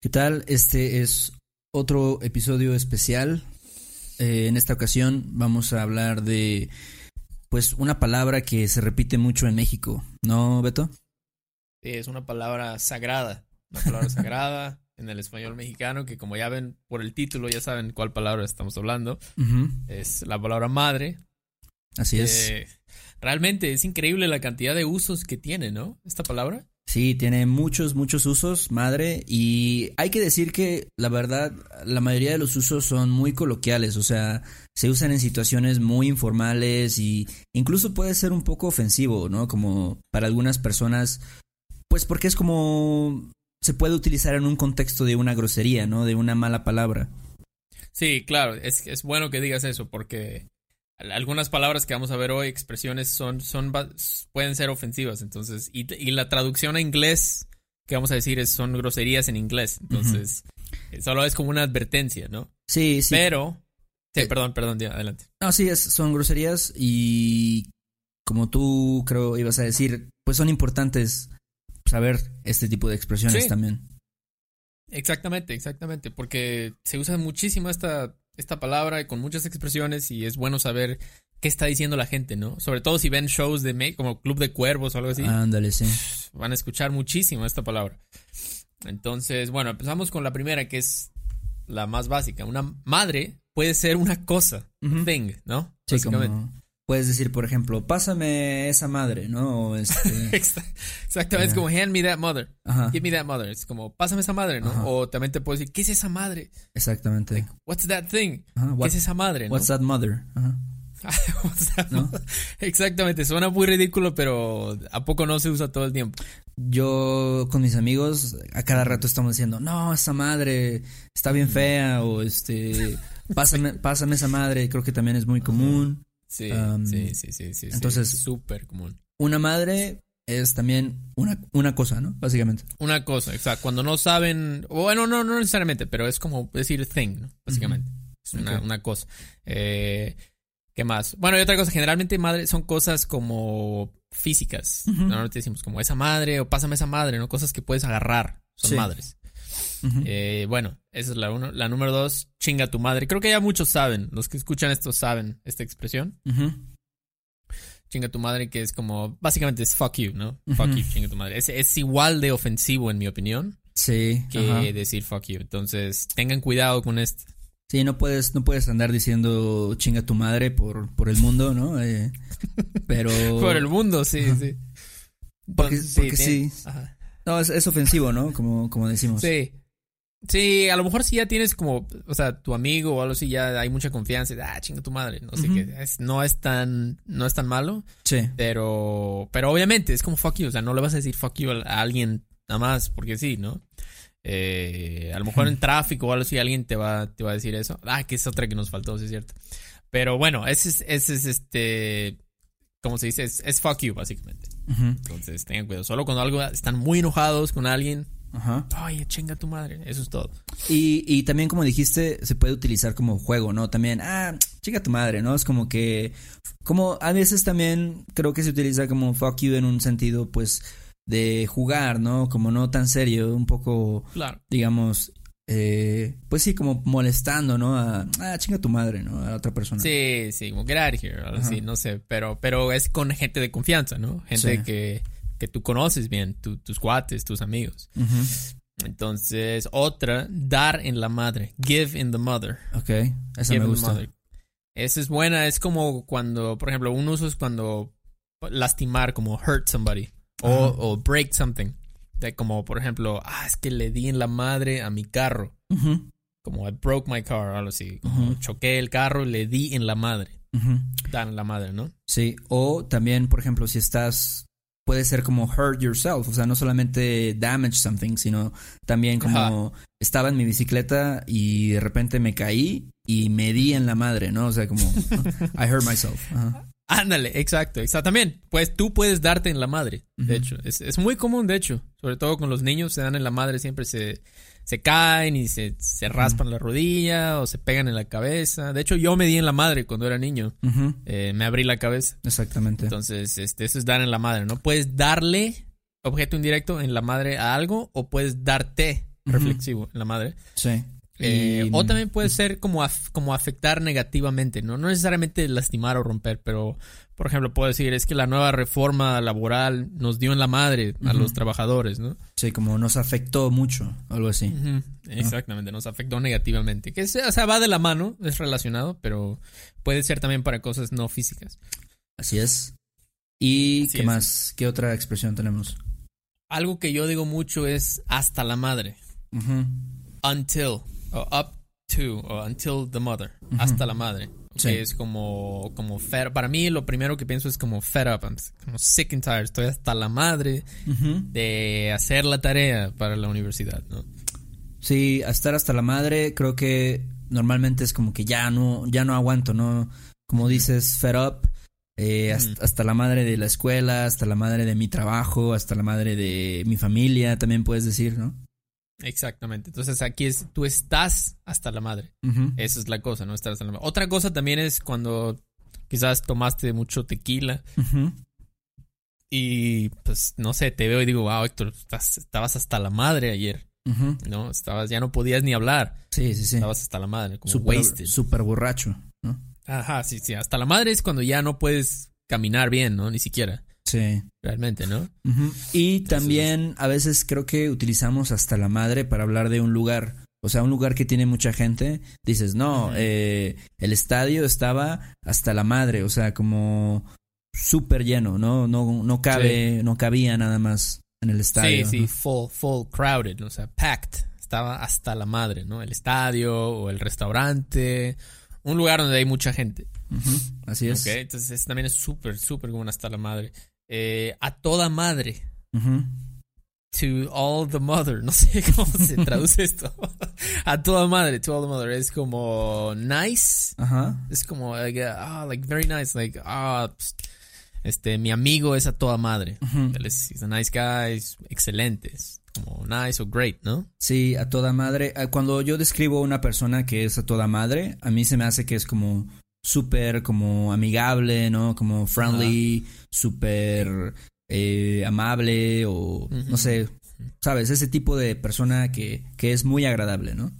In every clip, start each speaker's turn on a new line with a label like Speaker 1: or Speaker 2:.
Speaker 1: ¿Qué tal? Este es otro episodio especial. Eh, en esta ocasión vamos a hablar de, pues, una palabra que se repite mucho en México, ¿no, Beto?
Speaker 2: Sí, es una palabra sagrada, una palabra sagrada en el español mexicano que como ya ven por el título ya saben cuál palabra estamos hablando. Es la palabra madre.
Speaker 1: Así es.
Speaker 2: Eh, realmente es increíble la cantidad de usos que tiene, ¿no? Esta palabra.
Speaker 1: Sí, tiene muchos, muchos usos, madre, y hay que decir que la verdad, la mayoría de los usos son muy coloquiales, o sea, se usan en situaciones muy informales y incluso puede ser un poco ofensivo, ¿no? Como para algunas personas, pues porque es como se puede utilizar en un contexto de una grosería, ¿no? De una mala palabra.
Speaker 2: Sí, claro, es, es bueno que digas eso porque algunas palabras que vamos a ver hoy, expresiones, son, son pueden ser ofensivas. Entonces, y, y la traducción a inglés que vamos a decir es, son groserías en inglés. Entonces, eh, solo es como una advertencia, ¿no?
Speaker 1: Sí, sí.
Speaker 2: Pero, sí,
Speaker 1: Eh,
Speaker 2: perdón, perdón, ya, adelante.
Speaker 1: No, sí, es- son groserías y como tú creo ibas a decir, pues son importantes saber este tipo de expresiones
Speaker 2: Sí.
Speaker 1: también.
Speaker 2: Exactamente, exactamente, porque se usa muchísimo esta, esta palabra con muchas expresiones y es bueno saber qué está diciendo la gente, ¿no? Sobre todo si ven shows de me- como Club de Cuervos o algo así.
Speaker 1: Ándale, sí.
Speaker 2: van a escuchar muchísimo esta palabra. Entonces, bueno, empezamos con la primera, que es la más básica. Una madre puede ser una cosa, thing, ¿no?
Speaker 1: Sí,
Speaker 2: Básicamente.
Speaker 1: como puedes decir, por ejemplo, pásame esa madre, ¿no? O este,
Speaker 2: Exa- Exactamente, es
Speaker 1: Ya.
Speaker 2: como hand me that mother,
Speaker 1: ajá,
Speaker 2: give me that mother. Es como pásame esa madre, ¿no?
Speaker 1: Ajá.
Speaker 2: O también te puedo decir, ¿qué es esa madre?
Speaker 1: exactamente.
Speaker 2: What's that thing?
Speaker 1: Ajá,
Speaker 2: ¿Qué es esa madre, no?
Speaker 1: what's that mother? Ajá.
Speaker 2: What's that
Speaker 1: ¿No?
Speaker 2: mother? Exactamente, suena muy ridículo, pero ¿a poco no se usa todo el tiempo?
Speaker 1: Yo con mis amigos a cada rato estamos diciendo, no, esa madre está bien fea o este, pásame, pásame esa madre, creo que también es muy común.
Speaker 2: Sí,
Speaker 1: Um,
Speaker 2: sí, sí, sí, sí.
Speaker 1: entonces-
Speaker 2: súper común.
Speaker 1: Una madre es también una, una cosa, ¿no? Básicamente.
Speaker 2: Una cosa, exacto. Cuando no saben, bueno, no, no necesariamente, pero es como decir thing, ¿no? Básicamente. Es una, una cosa. Eh, ¿Qué más? Bueno, y otra cosa, generalmente madre son cosas como físicas.
Speaker 1: Ujú.
Speaker 2: Normalmente decimos como esa madre o pásame esa madre, ¿no? Cosas que puedes agarrar. Son
Speaker 1: Sí.
Speaker 2: madres. Eh, bueno, esa es la uno. La número dos, chinga tu madre. Creo que ya muchos saben, los que escuchan esto saben esta expresión. Chinga tu madre, que es como, básicamente es fuck you, ¿no? Fuck you, chinga tu madre. Es, es igual de ofensivo, en mi opinión.
Speaker 1: Sí.
Speaker 2: que decir fuck you. Entonces, tengan cuidado con esto.
Speaker 1: Sí, no puedes, no puedes andar diciendo chinga tu madre por, por el mundo, ¿no? Eh, pero.
Speaker 2: Por el mundo, sí, sí.
Speaker 1: Porque- sí.
Speaker 2: ajá.
Speaker 1: No, es, es ofensivo, ¿no? Como, como decimos.
Speaker 2: Sí. Sí, a lo mejor si ya tienes como, o sea, tu amigo o algo así, ya hay mucha confianza. y, Ah, chinga tu madre. No sé qué. Es- no es tan, no es tan malo,
Speaker 1: Sí.
Speaker 2: pero, pero obviamente es como fuck you. O sea, no le vas a decir fuck you a, alguien nada más porque sí, ¿no? Eh, a lo mejor en tráfico o algo así alguien te va, te va a decir eso. Ah, que es otra que nos faltó, sí es cierto. Pero bueno, ese es, ese es este, ¿cómo se dice? Es, es fuck you, básicamente. Entonces, tengan cuidado. Solo cuando algo están muy enojados con alguien,
Speaker 1: Ajá.
Speaker 2: Oye, chinga tu madre. Eso es todo.
Speaker 1: Y, y también, como dijiste, se puede utilizar como juego, ¿no? También, ah, chica tu madre, ¿no? Es como que, como a veces también creo que se utiliza como fuck you en un sentido, pues, de jugar, ¿no? Como no tan serio, un poco,
Speaker 2: Claro.
Speaker 1: digamos, eh, pues sí, como molestando, ¿no? A, ah, chinga tu madre, ¿no? A otra persona.
Speaker 2: Sí, sí, como get out of here. así, no sé. Pero, pero es con gente de confianza, ¿no? Gente
Speaker 1: Sí.
Speaker 2: que, que tú conoces bien, tu- tus cuates, tus amigos.
Speaker 1: Ujú.
Speaker 2: Entonces, otra, dar en la madre. Give in the mother.
Speaker 1: Ok, esa
Speaker 2: Give
Speaker 1: me gusta.
Speaker 2: Esa es buena. Es como cuando, por ejemplo, un uso es cuando lastimar, como hurt somebody. O,
Speaker 1: Ajá.
Speaker 2: o break something. De como, por ejemplo, ah, es que le di en la madre a mi carro.
Speaker 1: Ujú,
Speaker 2: Como I broke my car, algo así. Como
Speaker 1: Ujú.
Speaker 2: choqué el carro, le di en la madre. Dar en la madre, ¿no?
Speaker 1: Sí, o también, por ejemplo, si estás, puede ser como hurt yourself, o sea, no solamente damage something, sino también como estaba en mi bicicleta y de repente me caí y me di en la madre, ¿no? O sea, como I hurt myself. Ajá.
Speaker 2: Ándale, exacto, exacto. También, pues tú puedes darte en la madre, de hecho. Es, es muy común, de hecho. Sobre todo con los niños, se dan en la madre, siempre se, se caen y se, se raspan la rodilla o se pegan en la cabeza. De hecho, yo me di en la madre cuando era niño. Eh, me abrí la cabeza.
Speaker 1: Exactamente.
Speaker 2: Entonces, este, eso es dar en la madre, ¿no? Puedes darle objeto indirecto en la madre a algo o puedes darte reflexivo en la madre.
Speaker 1: Sí.
Speaker 2: Eh, o también puede ser como, af- como afectar negativamente, ¿no? No necesariamente lastimar o romper, pero, por ejemplo, puedo decir, es que la nueva reforma laboral nos dio en la madre a los trabajadores, ¿no?
Speaker 1: Sí, como nos afectó mucho, algo así.
Speaker 2: Exactamente, nos afectó negativamente. Que se- o sea, va de la mano, es relacionado, pero puede ser también para cosas no físicas.
Speaker 1: Así es. ¿Y
Speaker 2: Así
Speaker 1: qué
Speaker 2: es.
Speaker 1: más? ¿Qué otra expresión tenemos?
Speaker 2: Algo que yo digo mucho es hasta la madre.
Speaker 1: Ujú.
Speaker 2: Until, o up to, o until the mother. Hasta la madre.
Speaker 1: Sí.
Speaker 2: Que es como, como fed, para mí lo primero que pienso es como fed up, I'm como sick and tired, estoy hasta la madre de hacer la tarea para la universidad, ¿no?
Speaker 1: Sí, a estar hasta la madre, creo que normalmente es como que ya no, ya no aguanto, ¿no? Como dices, fed up, eh, hasta la madre de la escuela, hasta la madre de mi trabajo, hasta la madre de mi familia, también puedes decir, ¿no?
Speaker 2: Exactamente. Entonces aquí es, tú estás hasta la madre. Esa es la cosa, ¿no? Estar hasta la madre. Otra cosa también es cuando quizás tomaste mucho tequila y pues no sé, te veo y digo, wow, Héctor, estás- estabas hasta la madre ayer. ¿no? Estabas, ya no podías ni hablar,
Speaker 1: Sí, sí, sí.
Speaker 2: estabas hasta la madre, como wasted.
Speaker 1: súper borracho, ¿no?
Speaker 2: Ajá, sí, sí, hasta la madre es cuando ya no puedes caminar bien, ¿no? Ni siquiera,
Speaker 1: Sí.
Speaker 2: realmente, ¿no?
Speaker 1: Y también a veces creo que utilizamos hasta la madre para hablar de un lugar. O sea, un lugar que tiene mucha gente. Dices, no, eh, el estadio estaba hasta la madre. O sea, como súper lleno, ¿no? No, no cabe, no cabía nada más en el estadio.
Speaker 2: Sí, sí, full, full crowded, o sea, packed. Estaba hasta la madre, ¿no? El estadio o el restaurante, un lugar donde hay mucha gente.
Speaker 1: Así es.
Speaker 2: Ok, entonces también es súper, súper como hasta la madre. Eh, a toda madre. To all the mother. No sé cómo se traduce esto. a toda madre, to all the mother. Es como nice.
Speaker 1: Ajá.
Speaker 2: Es como, like, ah, like very nice. Like, ah, pst, este, mi amigo es a toda madre. Él es he's a nice guy, es excelente. Es como nice o great, ¿no?
Speaker 1: Sí, a toda madre. Ah, Cuando yo describo a una persona que es a toda madre, a mí se me hace que es como súper como amigable, ¿no? Como friendly, súper eh, amable o no sé, ¿sabes? Ese tipo de persona que, que es muy agradable, ¿no?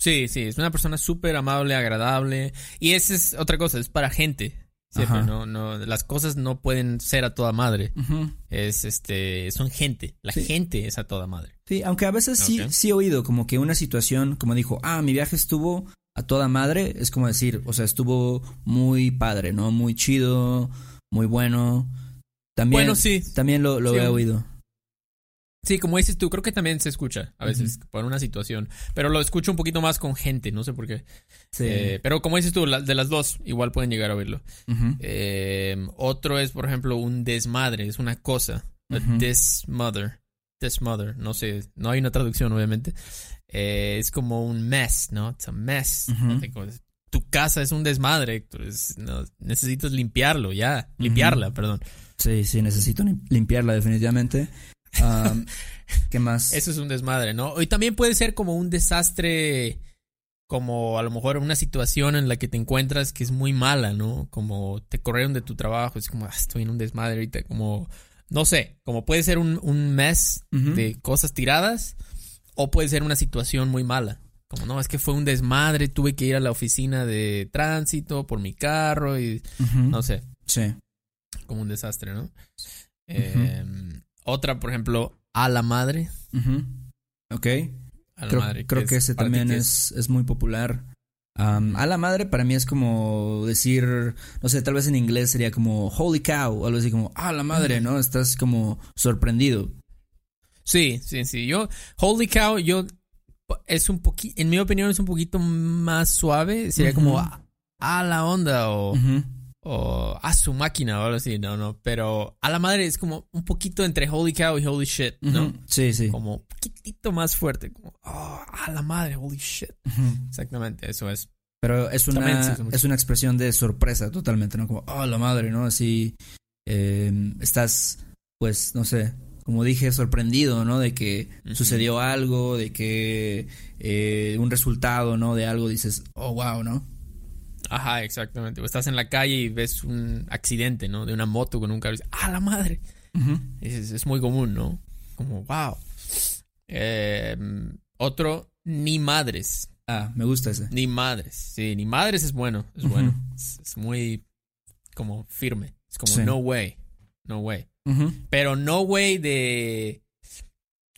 Speaker 2: Sí, sí, es una persona súper amable, agradable. Y esa es otra cosa, es para gente. Siempre,
Speaker 1: Ajá.
Speaker 2: no, no, las cosas no pueden ser a toda madre. Es este, son gente. La
Speaker 1: Sí.
Speaker 2: gente es a toda madre.
Speaker 1: Sí, aunque a veces sí, sí he oído como que una situación, como dijo, ah, mi viaje estuvo a toda madre, es como decir, o sea, estuvo muy padre, ¿no? Muy chido, muy bueno. También,
Speaker 2: Bueno, sí.
Speaker 1: también lo, lo
Speaker 2: Sí,
Speaker 1: he oído.
Speaker 2: Sí, como dices tú, creo que también se escucha a veces por una situación. Pero lo escucho un poquito más con gente, no sé por qué.
Speaker 1: Sí.
Speaker 2: Eh, pero como dices tú, la- de las dos, igual pueden llegar a oírlo. Eh, otro es, por ejemplo, un desmadre, es una cosa. A
Speaker 1: Ujú.
Speaker 2: Dismother, no sé, no hay una traducción, obviamente. Eh, es como un mess, ¿no? It's a mess. Tu casa es un desmadre, Héctor, es- no, necesitas limpiarlo, ya. Limpiarla, perdón.
Speaker 1: Sí, sí, necesito lim- limpiarla definitivamente. Am, ¿Qué más?
Speaker 2: Eso es un desmadre, ¿no? Y también puede ser como un desastre, como a lo mejor una situación en la que te encuentras que es muy mala, ¿no? Como te corrieron de tu trabajo, es como, "Ah, estoy en un desmadre ahorita, como, no sé, como puede ser un,
Speaker 1: Ujú.
Speaker 2: de cosas tiradas o puede ser una situación muy mala. Como, no, es que fue un desmadre, tuve que ir a la oficina de tránsito por mi carro y no sé,
Speaker 1: Sí.
Speaker 2: como un desastre, ¿no? Eh, otra, por ejemplo, a la madre.
Speaker 1: Ok.
Speaker 2: A la
Speaker 1: Creo,
Speaker 2: madre,
Speaker 1: creo que
Speaker 2: es
Speaker 1: ese también
Speaker 2: que
Speaker 1: es, es muy popular. Am, a la madre para mí es como decir, no sé, tal vez en inglés sería como holy cow o algo así como, a la madre, ¿no? Estás como sorprendido.
Speaker 2: Sí, sí, sí. Yo, Holy Cow, yo es un poquito, en mi opinión es un poquito más suave. Sería como a, a la onda o. o a su máquina o algo así. No, no. Pero a la madre es como un poquito entre Holy Cow y Holy Shit, ¿no?
Speaker 1: Sí, sí.
Speaker 2: Como un poquitito más fuerte. Como, oh, a la madre, Holy Shit. Exactamente, eso es.
Speaker 1: Pero es una, es una expresión de sorpresa totalmente, ¿no? Como, oh, la madre, ¿no? Así, eh, estás, pues, no sé, como dije, sorprendido, ¿no? De que sucedió algo, de que eh, un resultado, ¿no? De algo, dices, oh, wow, ¿no?
Speaker 2: Ajá, exactamente. O estás en la calle y ves un accidente, ¿no? De una moto con un carro y dices, ¡ah, la madre! Es, es muy común, ¿no? Como, wow. Eh, Otro, ni madres.
Speaker 1: Ah, me gusta ese.
Speaker 2: Ni madres. Sí, ni madres es bueno. Es bueno. Es, es muy como firme. Es como
Speaker 1: Sí.
Speaker 2: no way. No way. Pero no way de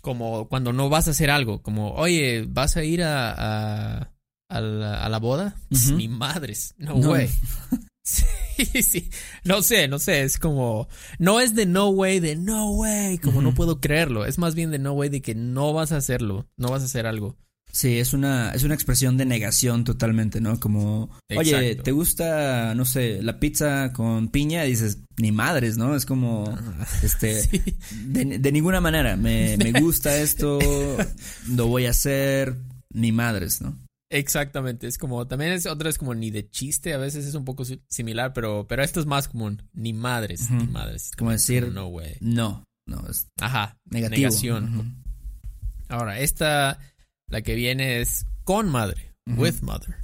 Speaker 2: como cuando no vas a hacer algo. Como, oye, ¿vas a ir a, a, a la, a la boda?
Speaker 1: Ujú.
Speaker 2: Ni madres. No,
Speaker 1: No.
Speaker 2: way. Sí, sí. No sé, no sé. Es como. No es de no way, de no way. Como no puedo creerlo. Es más bien de no way de que no vas a hacerlo. No vas a hacer algo.
Speaker 1: Sí, es una, es una expresión de negación totalmente, ¿no? Como, oye,
Speaker 2: Exacto.
Speaker 1: ¿te gusta, no sé, la pizza con piña? Y dices, ni madres, ¿no? Es como, este,
Speaker 2: Sí.
Speaker 1: de, de ninguna manera, me, me gusta esto, lo voy a hacer, ni madres, ¿no?
Speaker 2: Exactamente, es como, también es otra es como ni de chiste, a veces es un poco si- similar, pero, pero esto es más común, ni madres, ni madres.
Speaker 1: Como decir,
Speaker 2: no way.
Speaker 1: no, no, es
Speaker 2: Ajá,
Speaker 1: negativo.
Speaker 2: negación. Ahora, esta, la que viene es con madre, with mother.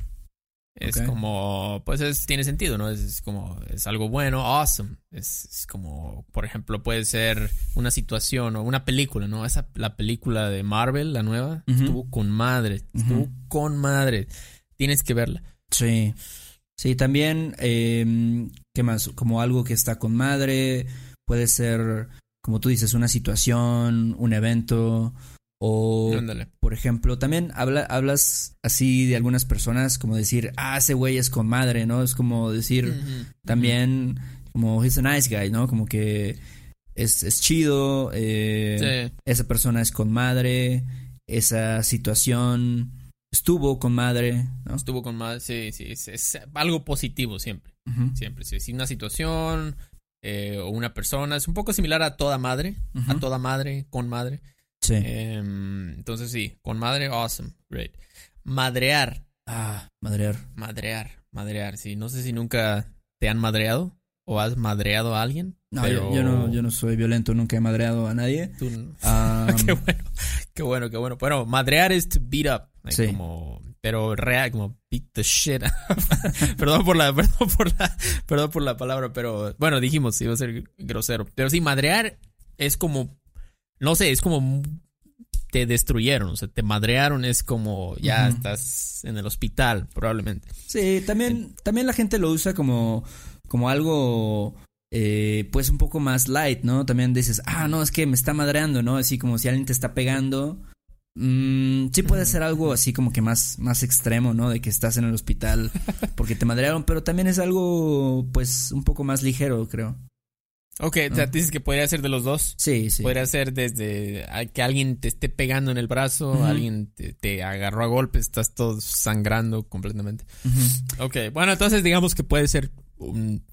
Speaker 2: Es como, pues es, tiene sentido, ¿no? Es, es como, es algo bueno, awesome. Es, es como, por ejemplo, puede ser una situación o una película, ¿no? Esa, la película de Marvel, la nueva, estuvo con madre, estuvo con madre. Tienes que verla.
Speaker 1: Sí. Sí, también, eh, ¿qué más? Como algo que está con madre, puede ser, como tú dices, una situación, un evento, o,
Speaker 2: Ándale.
Speaker 1: Ejemplo, también habla, hablas así de algunas personas, como decir, ah, ese güey es con madre, ¿no? Es como decir, también, como, he's a nice guy, ¿no? Como que es, es chido, eh,
Speaker 2: Sí.
Speaker 1: esa persona es con madre, esa situación estuvo con madre, ¿no?
Speaker 2: Estuvo con madre, sí, sí, es, es algo positivo siempre, siempre, sí. Si una situación eh, o una persona es un poco similar a toda madre, a toda madre, con madre.
Speaker 1: Sí.
Speaker 2: Em, entonces sí, con madre, awesome, great. Madrear,
Speaker 1: Ah, madrear.
Speaker 2: madrear, madrear, sí. No sé si nunca te han madreado o has madreado a alguien.
Speaker 1: No,
Speaker 2: pero
Speaker 1: yo, yo no, yo no soy violento, nunca he madreado a nadie.
Speaker 2: tú qué bueno, qué bueno, qué bueno. Bueno, madrear es to beat up. like,
Speaker 1: Sí.
Speaker 2: Como, pero real, como beat the shit. up. perdón por la, perdón por la, perdón por la palabra, pero bueno, dijimos, iba a ser grosero. Pero sí, madrear es como, no sé, es como te destruyeron, o sea, te madrearon, es como ya estás en el hospital, probablemente.
Speaker 1: sí, también, también la gente lo usa como, como algo, eh, pues un poco más light, ¿no? También dices, ah, no, es que me está madreando, ¿no? Así como si alguien te está pegando. Mm, sí puede ser algo así como que más, más extremo, ¿no? De que estás en el hospital porque te madrearon, pero también es algo, pues, un poco más ligero, creo.
Speaker 2: Ok, o sea,
Speaker 1: Ah.
Speaker 2: dices que podría ser de los dos.
Speaker 1: Sí, sí.
Speaker 2: Podría ser desde que alguien te esté pegando en el brazo, alguien te, te agarró a golpes, estás todo sangrando completamente.
Speaker 1: Ujú.
Speaker 2: Ok, bueno, entonces digamos que puede ser un,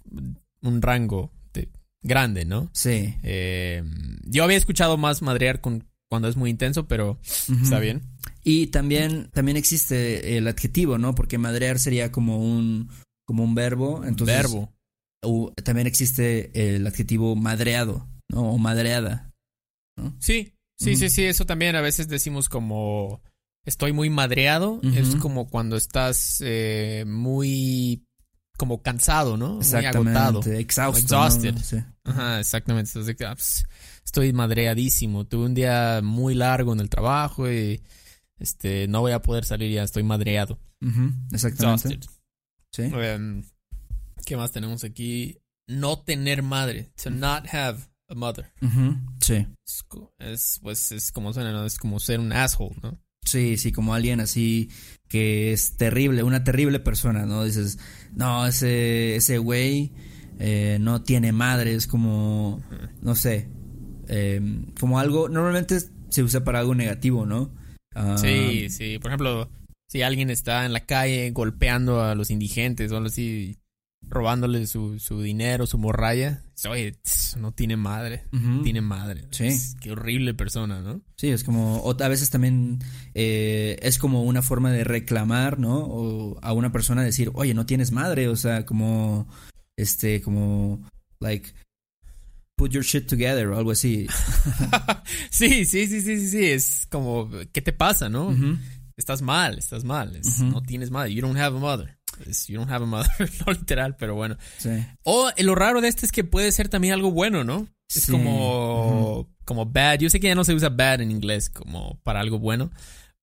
Speaker 2: un rango de- grande, ¿no?
Speaker 1: Sí.
Speaker 2: Eh, yo había escuchado más madrear con, cuando es muy intenso, pero está bien.
Speaker 1: Y también, también existe el adjetivo, ¿no? Porque madrear sería como un, como un verbo. Entonces,
Speaker 2: Verbo.
Speaker 1: También existe el adjetivo madreado, ¿no? O madreada.
Speaker 2: Sí, sí, sí, sí, eso también a veces decimos como estoy muy madreado, es como cuando estás eh, muy como cansado, ¿no? Muy agotado.
Speaker 1: Exhausto. ¿no?
Speaker 2: Exhausted.
Speaker 1: Sí.
Speaker 2: Ajá, exactamente. Entonces, ah, pues, estoy madreadísimo. Tuve un día muy largo en el trabajo y este no voy a poder salir ya, estoy madreado.
Speaker 1: Ujú, Exactamente.
Speaker 2: Exhausted.
Speaker 1: Sí.
Speaker 2: Em, ¿Qué más tenemos aquí? No tener madre. To not have a mother.
Speaker 1: Sí.
Speaker 2: Es, pues es como suena, ¿no? Es como ser un asshole, ¿no?
Speaker 1: Sí, sí, como alguien así que es terrible, una terrible persona, ¿no? Dices, no, ese, ese güey eh, no tiene madre, es como, no sé, eh, como algo, normalmente se usa para algo negativo, ¿no? Ah,
Speaker 2: Sí, sí. Por ejemplo, si alguien está en la calle golpeando a los indigentes o algo así, robándole su, su dinero, su morralla, oye, tss, no tiene madre. Tiene madre.
Speaker 1: Sí.
Speaker 2: Es- qué horrible persona, ¿no?
Speaker 1: Sí, es como, o a veces también eh, es como una forma de reclamar, ¿no? O a una persona decir, oye, no tienes madre, o sea, como, este, como, like, put your shit together o algo así.
Speaker 2: sí, sí, sí, sí, sí, sí. Es como, ¿qué te pasa, no? Estás mal, estás mal. Es-. No tienes madre. You don't have a mother. Es, you don't have a mother. no literal, pero bueno.
Speaker 1: Sí.
Speaker 2: O eh, lo raro de este es que puede ser también algo bueno, ¿no? Es
Speaker 1: Sí.
Speaker 2: como, como bad. Yo sé que ya no se usa bad en inglés como para algo bueno,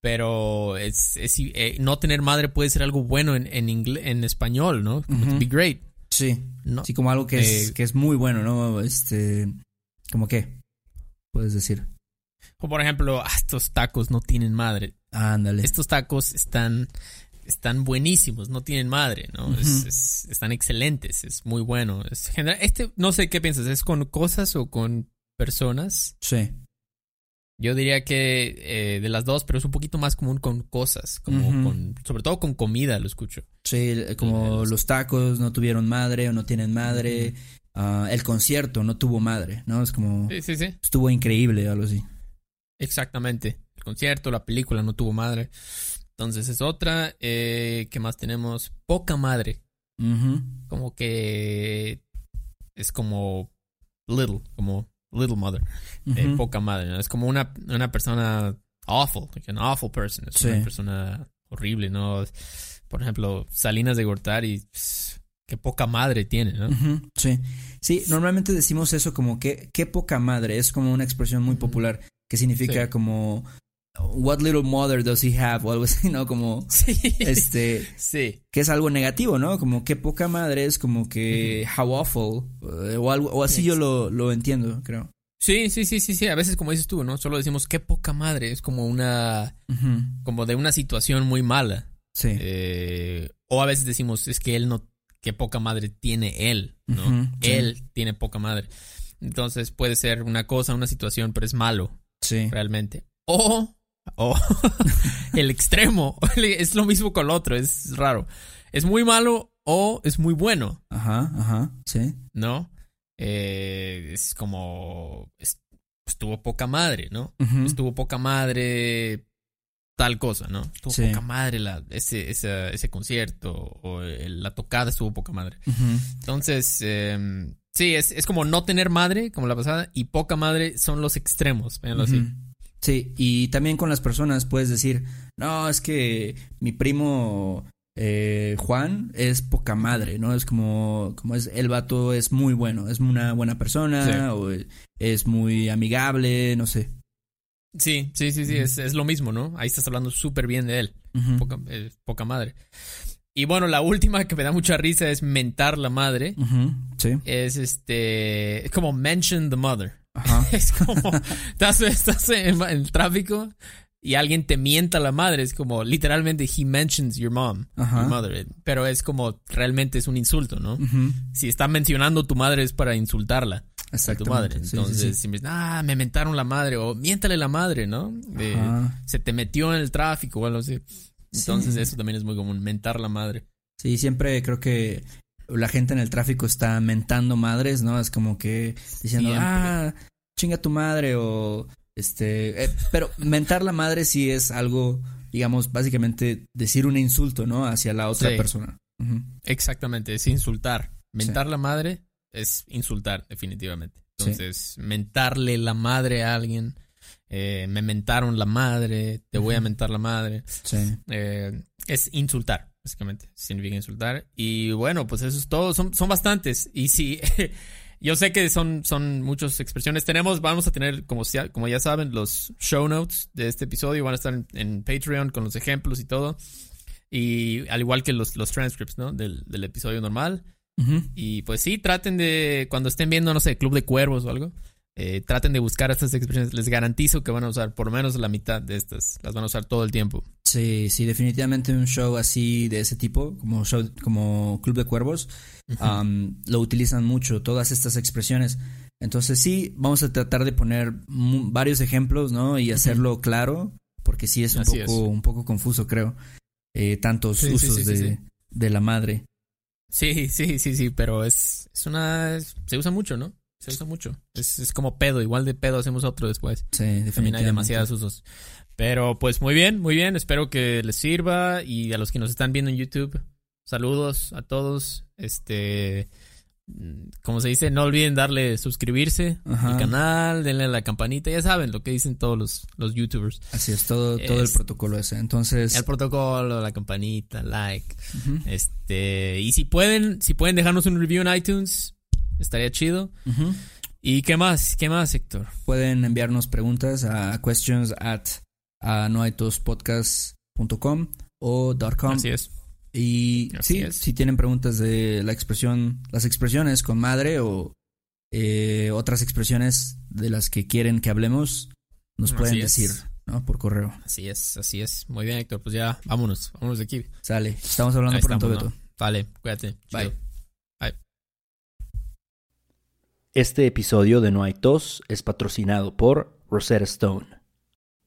Speaker 2: Pero es, es eh, no tener madre puede ser algo bueno en, en, en español, ¿no? Como to
Speaker 1: Ujú.
Speaker 2: be great.
Speaker 1: Sí.
Speaker 2: No.
Speaker 1: Sí, como algo que es,
Speaker 2: Eh,
Speaker 1: que es muy bueno, ¿no? Este. ¿Como qué? Puedes decir.
Speaker 2: Como por ejemplo, ah, estos tacos no tienen madre.
Speaker 1: Ándale.
Speaker 2: Estos tacos están, están buenísimos, no tienen madre, ¿no? Es- están excelentes, es muy bueno. Es general, este, no sé qué piensas, ¿es con cosas o con personas?
Speaker 1: Sí.
Speaker 2: Yo diría que eh, de las dos, pero es un poquito más común con cosas, como con, sobre todo con comida, lo escucho.
Speaker 1: Sí, como
Speaker 2: los-
Speaker 1: los tacos no tuvieron madre o no tienen madre. Ah, el concierto no tuvo madre, ¿no? Es como.
Speaker 2: Sí, sí, sí.
Speaker 1: Estuvo increíble, algo así.
Speaker 2: Exactamente. El concierto, la película no tuvo madre. Entonces es otra. Eh, ¿Qué más tenemos? Poca madre. Como que es como little, como little mother. Eh, poca madre. ¿no? Es como una, una persona awful, like an awful person. Es
Speaker 1: Sí.
Speaker 2: una persona horrible, ¿no? Por ejemplo, Salinas de Gortari, pss, qué poca madre tiene, ¿no?
Speaker 1: Sí. Sí, normalmente decimos eso como que qué poca madre. Es como una expresión muy popular que significa
Speaker 2: Sí.
Speaker 1: como What little mother does he have? O algo así, ¿no? Como
Speaker 2: Sí.
Speaker 1: este
Speaker 2: Sí.
Speaker 1: que es algo negativo, ¿no? Como qué poca madre es como que how awful eh, o algo o así yo lo, lo entiendo, creo.
Speaker 2: Sí, sí, sí, sí, sí. A veces, como dices tú, ¿no? Solo decimos qué poca madre. Es como una. Como de una situación muy mala.
Speaker 1: Sí.
Speaker 2: Eh, o a veces decimos, es que él no. Qué poca madre tiene él, ¿no? Él tiene poca madre. Entonces puede ser una cosa, una situación, pero es malo,
Speaker 1: Sí.
Speaker 2: realmente. O. O. el extremo. es lo mismo con el otro, es raro. Es muy malo o es muy bueno,
Speaker 1: Ajá, ajá, sí.
Speaker 2: ¿no? Eh, es como. es- estuvo poca madre, ¿no?
Speaker 1: Ujú,
Speaker 2: estuvo poca madre tal cosa, ¿no? Estuvo
Speaker 1: Sí.
Speaker 2: poca madre la, ese, esa- ese concierto o el- la tocada estuvo poca madre. Entonces, eh, sí, es, es como no tener madre, como la pasada, y poca madre son los extremos, véanlo así.
Speaker 1: Sí, y también con las personas puedes decir, no, es que mi primo eh, Juan es poca madre, ¿no? Es como, como es, el vato es muy bueno, es una buena persona,
Speaker 2: Sí.
Speaker 1: o es muy amigable, no sé.
Speaker 2: Sí, sí, sí, sí, es, es lo mismo, ¿no? Ahí estás hablando súper bien de él, poca, eh, poca madre. Y bueno, la última que me da mucha risa es mentar la madre.
Speaker 1: Sí,
Speaker 2: Es este. Es como mention the mother.
Speaker 1: Ajá.
Speaker 2: Es como, estás, estás en, en el tráfico y alguien te mienta la madre. Es como, literalmente, he mentions your mom,
Speaker 1: Ajá.
Speaker 2: your mother. Pero es como, realmente es un insulto, ¿no? Si está mencionando tu madre es para insultarla a tu madre.
Speaker 1: sí, sí,
Speaker 2: Entonces,
Speaker 1: sí.
Speaker 2: si me dicen, ah, me mentaron la madre o miéntale la madre, ¿no? De- se te metió en el tráfico o algo así. Entonces,
Speaker 1: Sí.
Speaker 2: eso también es muy común, mentar la madre.
Speaker 1: Sí, siempre creo que la gente en el tráfico está mentando madres, ¿no? Es como que diciendo,
Speaker 2: Siempre.
Speaker 1: ah, chinga tu madre o este, eh, pero mentar la madre sí es algo, digamos, básicamente decir un insulto, ¿no? Hacia la otra
Speaker 2: Sí.
Speaker 1: persona.
Speaker 2: Exactamente, es insultar. Mentar la madre es insultar, definitivamente.
Speaker 1: Sí.
Speaker 2: Entonces, mentarle la madre a alguien, eh, me mentaron la madre, te voy a mentar la madre,
Speaker 1: Sí.
Speaker 2: eh, es insultar, básicamente, significa insultar. Y bueno, pues eso es todo, son, son bastantes. Y sí, yo sé que son, son muchas expresiones. Tenemos, vamos a tener, como, sea- como ya saben, los show notes de este episodio, van a estar en, en Patreon con los ejemplos y todo. Y al igual que los, los transcripts, ¿no? Del, del episodio normal. Y pues sí, traten de, cuando estén viendo, no sé, Club de Cuervos o algo, eh, traten de buscar estas expresiones. Les garantizo que van a usar por lo menos la mitad de estas. Las van a usar todo el tiempo.
Speaker 1: Sí, sí, definitivamente un show así de ese tipo, como show, como Club de Cuervos, lo utilizan mucho, todas estas expresiones. Entonces sí, vamos a tratar de poner varios ejemplos, ¿no? Y hacerlo claro, porque sí es un
Speaker 2: Así
Speaker 1: poco,
Speaker 2: es.
Speaker 1: un poco confuso, creo. Eh, tantos
Speaker 2: Sí,
Speaker 1: usos
Speaker 2: sí, sí,
Speaker 1: de, de la madre.
Speaker 2: Sí, sí, sí, sí, pero es, es una... es- se usa mucho, ¿no? Se usa mucho. Es, es como pedo, igual de pedo hacemos otro después.
Speaker 1: Sí,
Speaker 2: También
Speaker 1: definitivamente.
Speaker 2: hay demasiados usos. Pero pues muy bien, muy bien. Espero que les sirva. Y a los que nos están viendo en YouTube, saludos a todos. Este, mm, como se dice, no olviden darle suscribirse
Speaker 1: Ajá.
Speaker 2: al canal, denle a la campanita. Ya saben lo que dicen todos los, los YouTubers.
Speaker 1: Así es, todo, todo el protocolo ese. Entonces,
Speaker 2: El protocolo, la campanita, like. Este, y si pueden, si pueden dejarnos un review en iTunes, estaría chido. ¿Y qué más? ¿Qué más, Héctor?
Speaker 1: pueden enviarnos preguntas a questions at
Speaker 3: a noaitospodcast.com o .com.
Speaker 2: Así es.
Speaker 3: Y
Speaker 2: Así
Speaker 3: sí,
Speaker 2: es.
Speaker 3: si tienen preguntas de la expresión, las expresiones con madre o eh, otras expresiones de las que quieren que hablemos, nos
Speaker 2: Así
Speaker 3: pueden
Speaker 2: es.
Speaker 3: decir, ¿no? Por correo.
Speaker 2: Así es, así es. Muy bien, Héctor. Pues ya, vámonos. Vámonos de aquí.
Speaker 3: Sale. Estamos hablando
Speaker 2: Ahí
Speaker 3: pronto,
Speaker 2: estamos,
Speaker 3: Beto.
Speaker 2: ¿no? Vale, cuídate.
Speaker 3: Bye.
Speaker 2: Chido.
Speaker 1: Este episodio de No hay tos es patrocinado por Rosetta Stone.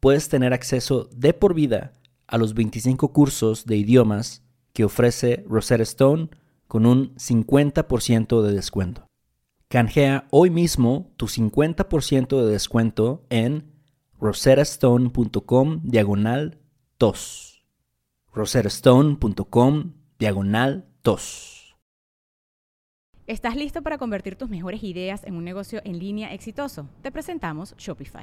Speaker 1: puedes tener acceso de por vida a los 25 cursos de idiomas que ofrece Rosetta Stone con un 50% de descuento. Canjea hoy mismo tu 50% de descuento en rosettastone.com diagonal tos. rosettastone.com diagonal tos.
Speaker 4: ¿Estás listo para convertir tus mejores ideas en un negocio en línea exitoso? Te presentamos Shopify.